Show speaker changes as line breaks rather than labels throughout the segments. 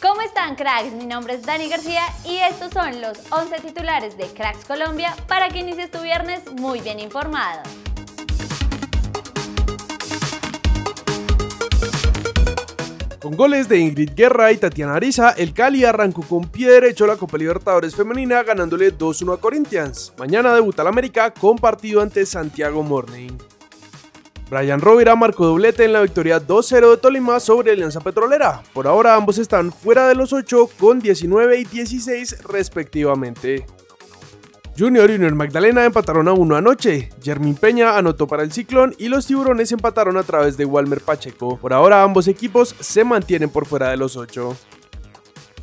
¿Cómo están cracks? Mi nombre es Dani García y estos son los 11 titulares de Cracks Colombia para que inicies tu viernes muy bien informado.
Con goles de Ingrid Guerra y Tatiana Ariza, el Cali arrancó con pie derecho la Copa Libertadores Femenina ganándole 2-1 a Corinthians. Mañana debuta el América con partido ante Santiago Morning. Brian Rovira marcó doblete en la victoria 2-0 de Tolima sobre Alianza Petrolera. Por ahora ambos están fuera de los 8 con 19 y 16 respectivamente. Junior y Unión Magdalena empataron a 1 anoche. Jermín Peña anotó para el Ciclón y los Tiburones empataron a través de Walmer Pacheco. Por ahora ambos equipos se mantienen por fuera de los 8.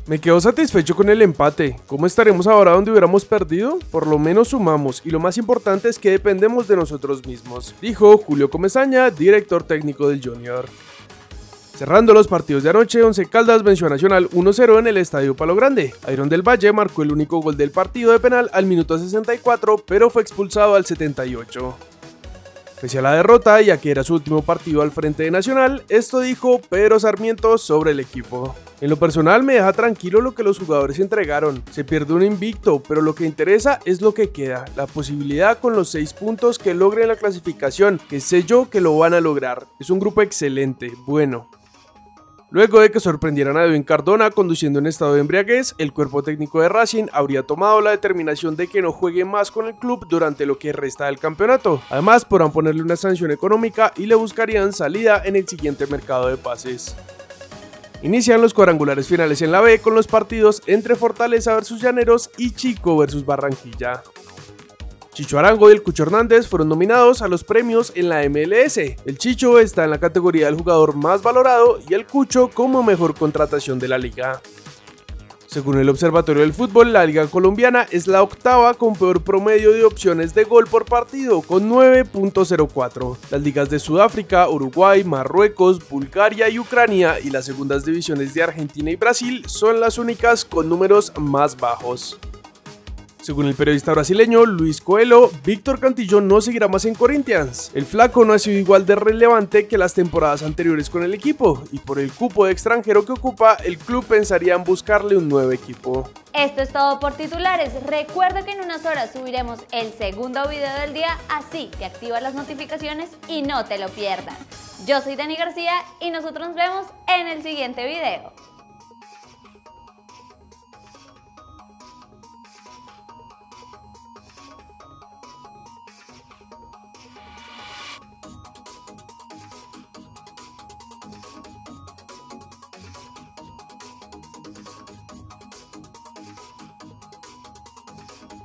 Me quedo satisfecho con el empate. ¿Cómo estaremos ahora donde hubiéramos perdido? Por lo menos sumamos y lo más importante es que dependemos de nosotros mismos, dijo Julio Comesaña, director técnico del Junior. Cerrando los partidos de anoche, Once Caldas venció a Nacional 1-0 en el Estadio Palo Grande. Iron del Valle marcó el único gol del partido de penal al minuto 64, pero fue expulsado al 78. Pese a la derrota, ya que era su último partido al frente de Nacional, esto dijo Pedro Sarmiento sobre el equipo. En lo personal me deja tranquilo lo que los jugadores entregaron. Se pierde un invicto, pero lo que interesa es lo que queda, la posibilidad con los 6 puntos que logren la clasificación, que sé yo que lo van a lograr. Es un grupo excelente, bueno. Luego de que sorprendieran a Edwin Cardona conduciendo en estado de embriaguez, el cuerpo técnico de Racing habría tomado la determinación de que no juegue más con el club durante lo que resta del campeonato. Además, podrán ponerle una sanción económica y le buscarían salida en el siguiente mercado de pases. Inician los cuadrangulares finales en la B con los partidos entre Fortaleza vs Llaneros y Chico vs Barranquilla. Chicho Arango y el Cucho Hernández fueron nominados a los premios en la MLS. El Chicho está en la categoría del jugador más valorado y el Cucho como mejor contratación de la liga. Según el Observatorio del Fútbol, la Liga Colombiana es la octava con peor promedio de opciones de gol por partido, con 9.04. Las ligas de Sudáfrica, Uruguay, Marruecos, Bulgaria y Ucrania y las segundas divisiones de Argentina y Brasil son las únicas con números más bajos. Según el periodista brasileño Luis Coelho, Víctor Cantillo no seguirá más en Corinthians. El flaco no ha sido igual de relevante que las temporadas anteriores con el equipo, y por el cupo de extranjero que ocupa, el club pensaría en buscarle un nuevo equipo.
Esto es todo por titulares. Recuerda que en unas horas subiremos el segundo video del día, así que activa las notificaciones y no te lo pierdas. Yo soy Dani García y nosotros nos vemos en el siguiente video.